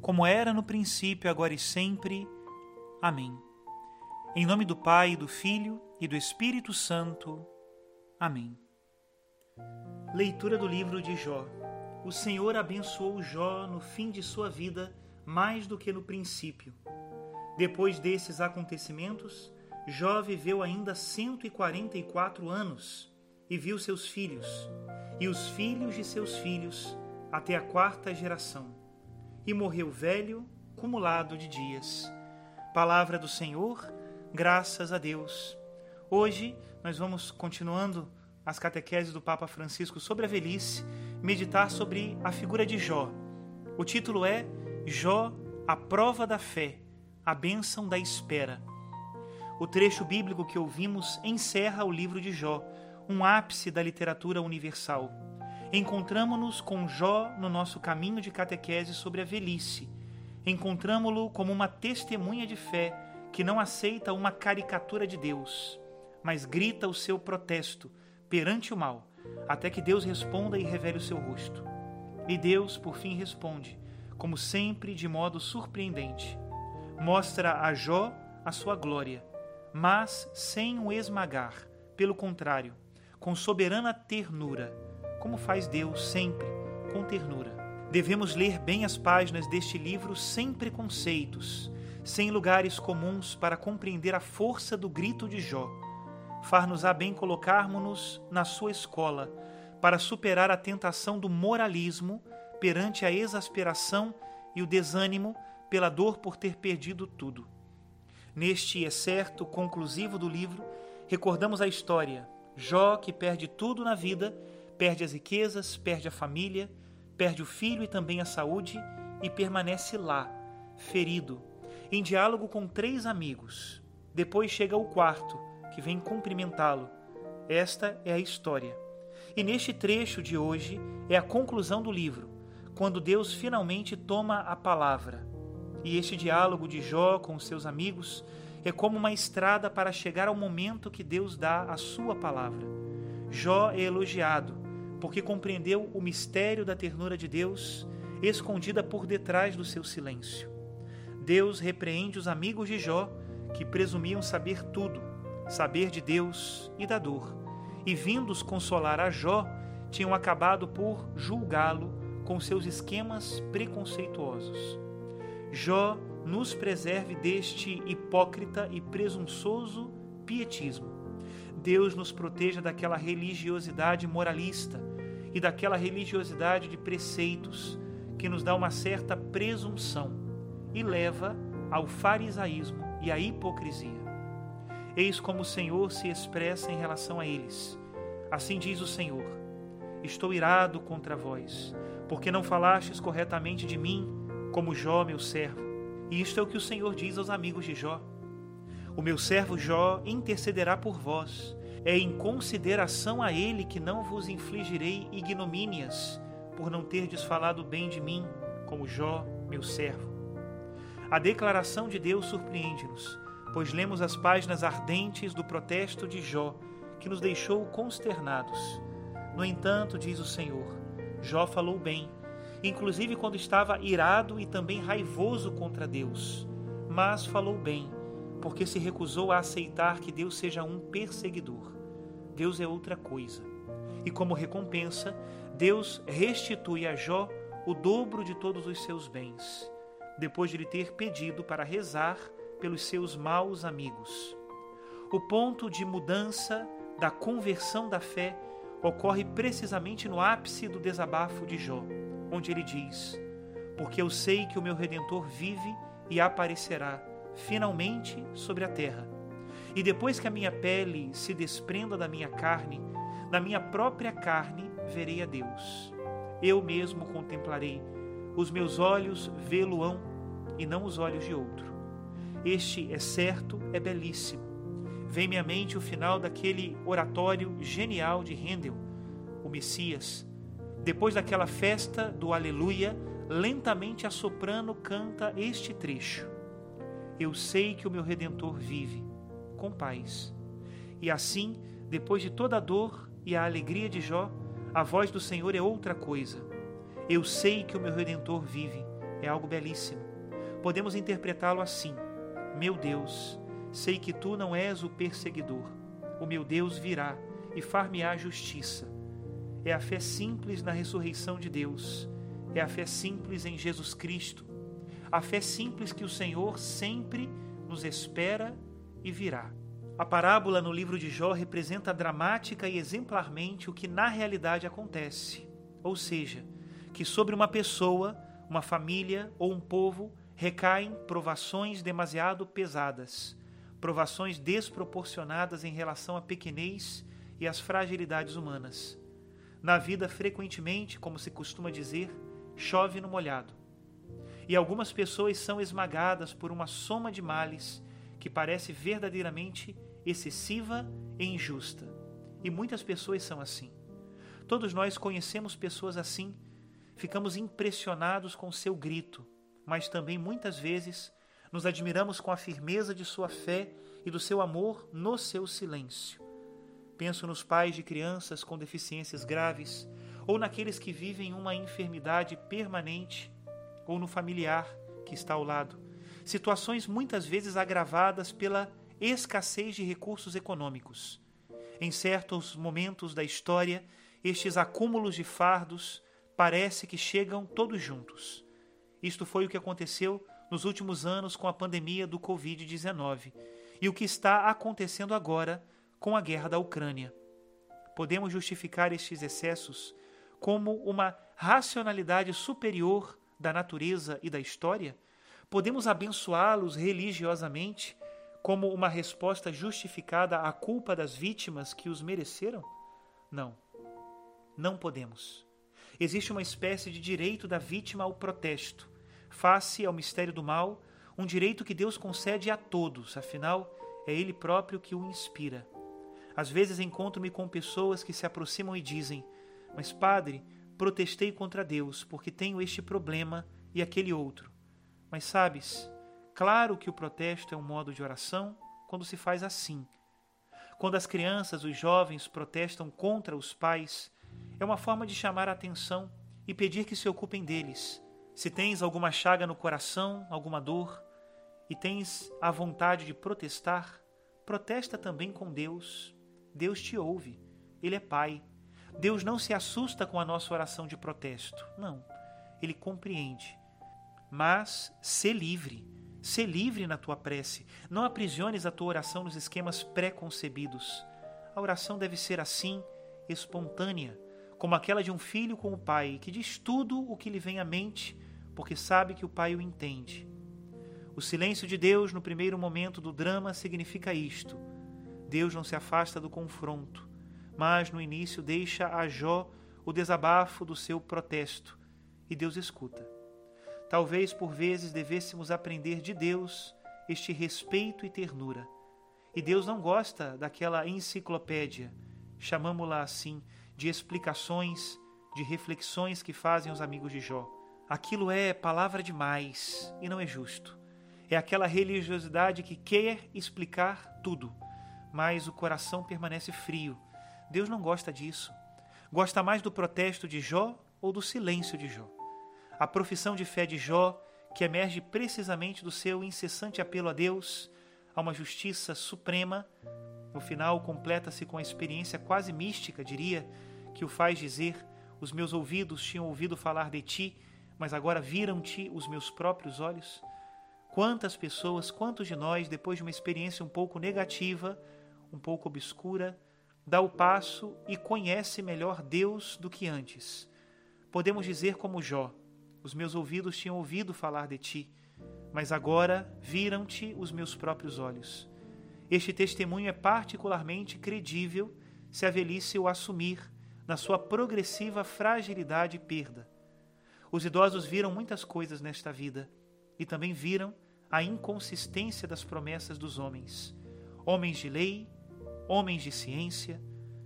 como era no princípio, agora e sempre. Amém. Em nome do Pai, do Filho e do Espírito Santo. Amém. Leitura do livro de Jó. O Senhor abençoou Jó no fim de sua vida mais do que no princípio. Depois desses acontecimentos, Jó viveu ainda 144 anos e viu seus filhos, e os filhos de seus filhos, até a quarta geração e morreu velho, cumulado de dias. Palavra do Senhor, graças a Deus. Hoje nós vamos continuando as catequeses do Papa Francisco sobre a velhice, meditar sobre a figura de Jó. O título é Jó, a prova da fé, a bênção da espera. O trecho bíblico que ouvimos encerra o livro de Jó, um ápice da literatura universal encontramos-nos com Jó no nosso caminho de catequese sobre a velhice. Encontramo-lo como uma testemunha de fé que não aceita uma caricatura de Deus, mas grita o seu protesto perante o mal, até que Deus responda e revele o seu rosto. E Deus, por fim, responde, como sempre, de modo surpreendente. Mostra a Jó a sua glória, mas sem o esmagar, pelo contrário, com soberana ternura como faz Deus sempre, com ternura. Devemos ler bem as páginas deste livro sem preconceitos, sem lugares comuns para compreender a força do grito de Jó. Far-nos-á bem colocarmos-nos na sua escola para superar a tentação do moralismo perante a exasperação e o desânimo pela dor por ter perdido tudo. Neste excerto conclusivo do livro, recordamos a história: Jó que perde tudo na vida perde as riquezas, perde a família, perde o filho e também a saúde e permanece lá, ferido, em diálogo com três amigos. Depois chega o quarto, que vem cumprimentá-lo. Esta é a história. E neste trecho de hoje é a conclusão do livro, quando Deus finalmente toma a palavra. E este diálogo de Jó com seus amigos é como uma estrada para chegar ao momento que Deus dá a sua palavra. Jó é elogiado, porque compreendeu o mistério da ternura de Deus escondida por detrás do seu silêncio. Deus repreende os amigos de Jó que presumiam saber tudo, saber de Deus e da dor, e vindos consolar a Jó, tinham acabado por julgá-lo com seus esquemas preconceituosos. Jó nos preserve deste hipócrita e presunçoso pietismo Deus nos proteja daquela religiosidade moralista e daquela religiosidade de preceitos que nos dá uma certa presunção e leva ao farisaísmo e à hipocrisia. Eis como o Senhor se expressa em relação a eles. Assim diz o Senhor: Estou irado contra vós, porque não falastes corretamente de mim, como Jó, meu servo. E isto é o que o Senhor diz aos amigos de Jó. O meu servo Jó intercederá por vós. É em consideração a ele que não vos infligirei ignomínias, por não terdes falado bem de mim, como Jó, meu servo. A declaração de Deus surpreende-nos, pois lemos as páginas ardentes do protesto de Jó, que nos deixou consternados. No entanto, diz o Senhor, Jó falou bem, inclusive quando estava irado e também raivoso contra Deus, mas falou bem porque se recusou a aceitar que Deus seja um perseguidor. Deus é outra coisa. E como recompensa, Deus restitui a Jó o dobro de todos os seus bens, depois de lhe ter pedido para rezar pelos seus maus amigos. O ponto de mudança da conversão da fé ocorre precisamente no ápice do desabafo de Jó, onde ele diz: Porque eu sei que o meu redentor vive e aparecerá finalmente sobre a terra. E depois que a minha pele se desprenda da minha carne, na minha própria carne verei a Deus. Eu mesmo contemplarei, os meus olhos vê-lo-ão e não os olhos de outro. Este é certo, é belíssimo. Vem-me à mente o final daquele oratório genial de Handel, o Messias. Depois daquela festa do Aleluia, lentamente a soprano canta este trecho: Eu sei que o meu redentor vive, com paz. E assim, depois de toda a dor e a alegria de Jó, a voz do Senhor é outra coisa. Eu sei que o meu redentor vive, é algo belíssimo. Podemos interpretá-lo assim: Meu Deus, sei que tu não és o perseguidor. O meu Deus virá e far-me-á justiça. É a fé simples na ressurreição de Deus é a fé simples em Jesus Cristo, a fé simples que o Senhor sempre nos espera e virá. A parábola no livro de Jó representa dramática e exemplarmente o que na realidade acontece, ou seja, que sobre uma pessoa, uma família ou um povo recaem provações demasiado pesadas, provações desproporcionadas em relação à pequenez e às fragilidades humanas. Na vida, frequentemente, como se costuma dizer, chove no molhado. E algumas pessoas são esmagadas por uma soma de males que parece verdadeiramente excessiva e injusta. E muitas pessoas são assim. Todos nós conhecemos pessoas assim, ficamos impressionados com seu grito, mas também muitas vezes nos admiramos com a firmeza de sua fé e do seu amor no seu silêncio. Penso nos pais de crianças com deficiências graves ou naqueles que vivem uma enfermidade permanente, ou no familiar que está ao lado. Situações muitas vezes agravadas pela escassez de recursos econômicos. Em certos momentos da história, estes acúmulos de fardos parece que chegam todos juntos. Isto foi o que aconteceu nos últimos anos com a pandemia do Covid-19 e o que está acontecendo agora com a guerra da Ucrânia. Podemos justificar estes excessos como uma racionalidade superior da natureza e da história? Podemos abençoá-los religiosamente como uma resposta justificada à culpa das vítimas que os mereceram? Não. Não podemos. Existe uma espécie de direito da vítima ao protesto, face ao mistério do mal, um direito que Deus concede a todos, afinal, é Ele próprio que o inspira. Às vezes encontro-me com pessoas que se aproximam e dizem: mas, padre, protestei contra Deus porque tenho este problema e aquele outro. Mas sabes, claro que o protesto é um modo de oração quando se faz assim. Quando as crianças, os jovens protestam contra os pais, é uma forma de chamar a atenção e pedir que se ocupem deles. Se tens alguma chaga no coração, alguma dor, e tens a vontade de protestar, protesta também com Deus. Deus te ouve. Ele é Pai. Deus não se assusta com a nossa oração de protesto. Não. Ele compreende. Mas se livre. Se livre na tua prece. Não aprisiones a tua oração nos esquemas pré-concebidos. A oração deve ser assim, espontânea, como aquela de um filho com o pai, que diz tudo o que lhe vem à mente, porque sabe que o pai o entende. O silêncio de Deus no primeiro momento do drama significa isto: Deus não se afasta do confronto mas no início deixa a Jó o desabafo do seu protesto e Deus escuta. Talvez por vezes devêssemos aprender de Deus este respeito e ternura. E Deus não gosta daquela enciclopédia, chamamos-la assim, de explicações, de reflexões que fazem os amigos de Jó. Aquilo é palavra demais e não é justo. É aquela religiosidade que quer explicar tudo, mas o coração permanece frio Deus não gosta disso. Gosta mais do protesto de Jó ou do silêncio de Jó. A profissão de fé de Jó, que emerge precisamente do seu incessante apelo a Deus, a uma justiça suprema, no final completa-se com a experiência quase mística, diria, que o faz dizer: Os meus ouvidos tinham ouvido falar de ti, mas agora viram-te os meus próprios olhos. Quantas pessoas, quantos de nós, depois de uma experiência um pouco negativa, um pouco obscura, dá o passo e conhece melhor Deus do que antes? Podemos dizer como Jó: Os meus ouvidos tinham ouvido falar de ti, mas agora viram-te os meus próprios olhos. Este testemunho é particularmente credível se a velhice o assumir na sua progressiva fragilidade e perda. Os idosos viram muitas coisas nesta vida e também viram a inconsistência das promessas dos homens, homens de lei, homens de ciência,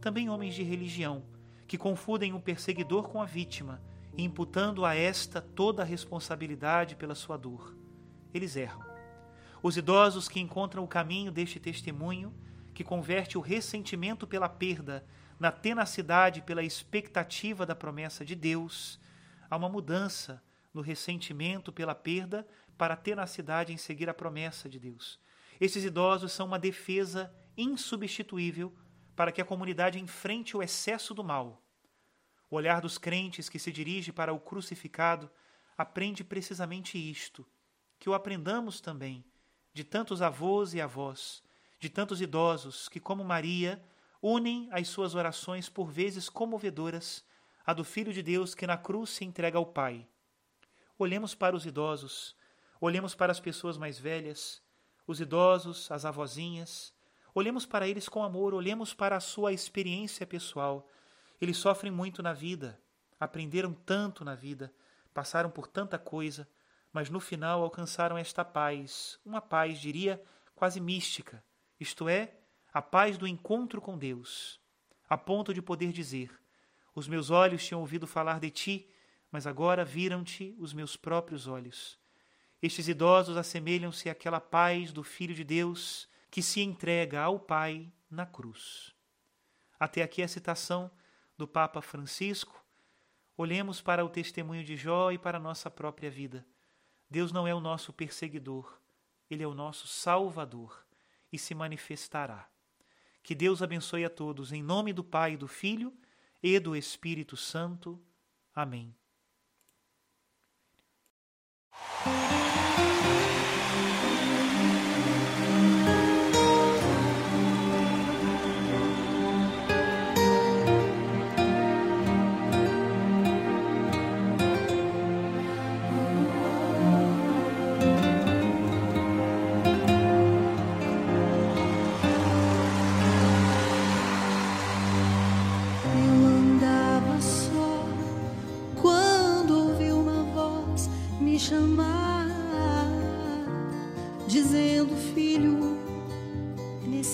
também homens de religião, que confundem o perseguidor com a vítima, imputando a esta toda a responsabilidade pela sua dor. Eles erram. Os idosos que encontram o caminho deste testemunho, que converte o ressentimento pela perda na tenacidade pela expectativa da promessa de Deus, há uma mudança no ressentimento pela perda para a tenacidade em seguir a promessa de Deus. Esses idosos são uma defesa insubstituível para que a comunidade enfrente o excesso do mal. O olhar dos crentes que se dirige para o crucificado aprende precisamente isto, que o aprendamos também de tantos avós e avós, de tantos idosos que, como Maria, unem as suas orações por vezes comovedoras a do Filho de Deus que na cruz se entrega ao Pai. Olhemos para os idosos, olhemos para as pessoas mais velhas, os idosos, as avózinhas, olhemos para eles com amor, olhemos para a sua experiência pessoal. Eles sofrem muito na vida, aprenderam tanto na vida, passaram por tanta coisa, mas no final alcançaram esta paz, uma paz, diria, quase mística, isto é, a paz do encontro com Deus, a ponto de poder dizer: Os meus olhos tinham ouvido falar de ti, mas agora viram-te os meus próprios olhos. Estes idosos assemelham-se àquela paz do Filho de Deus que se entrega ao Pai na cruz. Até aqui a citação do Papa Francisco. Olhemos para o testemunho de Jó e para a nossa própria vida. Deus não é o nosso perseguidor, ele é o nosso salvador e se manifestará. Que Deus abençoe a todos, em nome do Pai, do Filho e do Espírito Santo. Amém.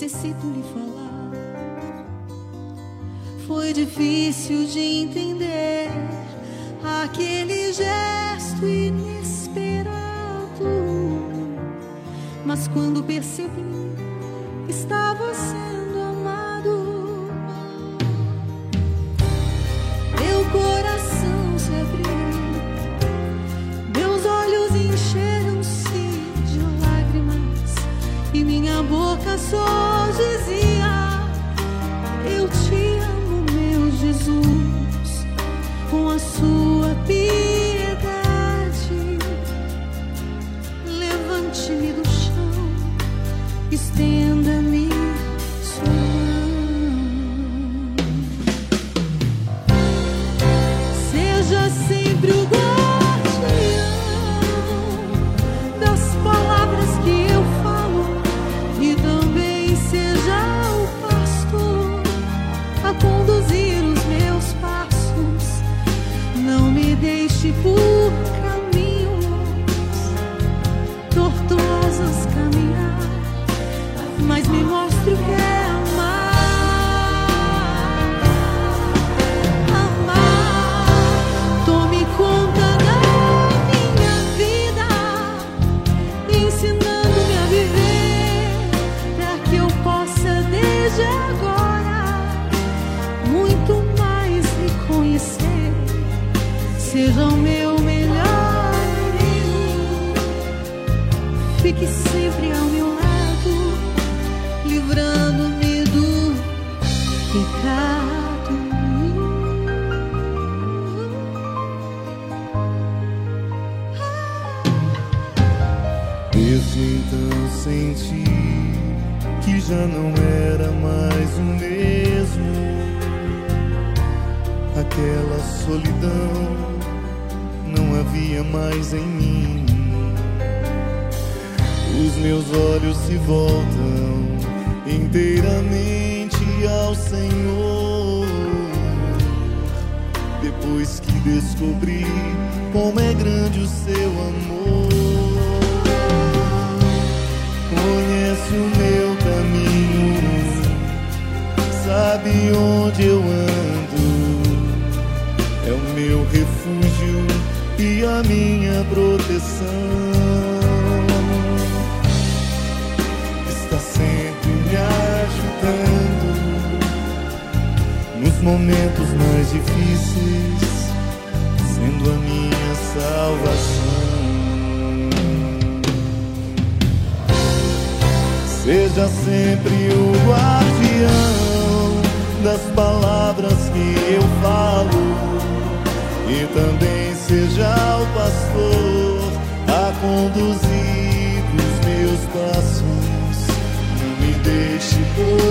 Necessito lhe falar. Foi difícil de entender aquele gesto inesperado, mas quando percebi, estava sendo pessoas diziam. Boca só. fique sempre ao meu lado, livrando-me do pecado. então senti que já não era mais o mesmo. Aquela solidão havia mais em mim. Os meus olhos se voltam inteiramente ao Senhor. Depois que descobri como é grande o seu amor, conhece o meu caminho, sabe onde eu ando, é o meu refúgio e a minha proteção. momentos mais difíceis, sendo a minha salvação. Seja sempre o guardião das palavras que eu falo, e também seja o pastor a conduzir os meus passos. Não me deixe por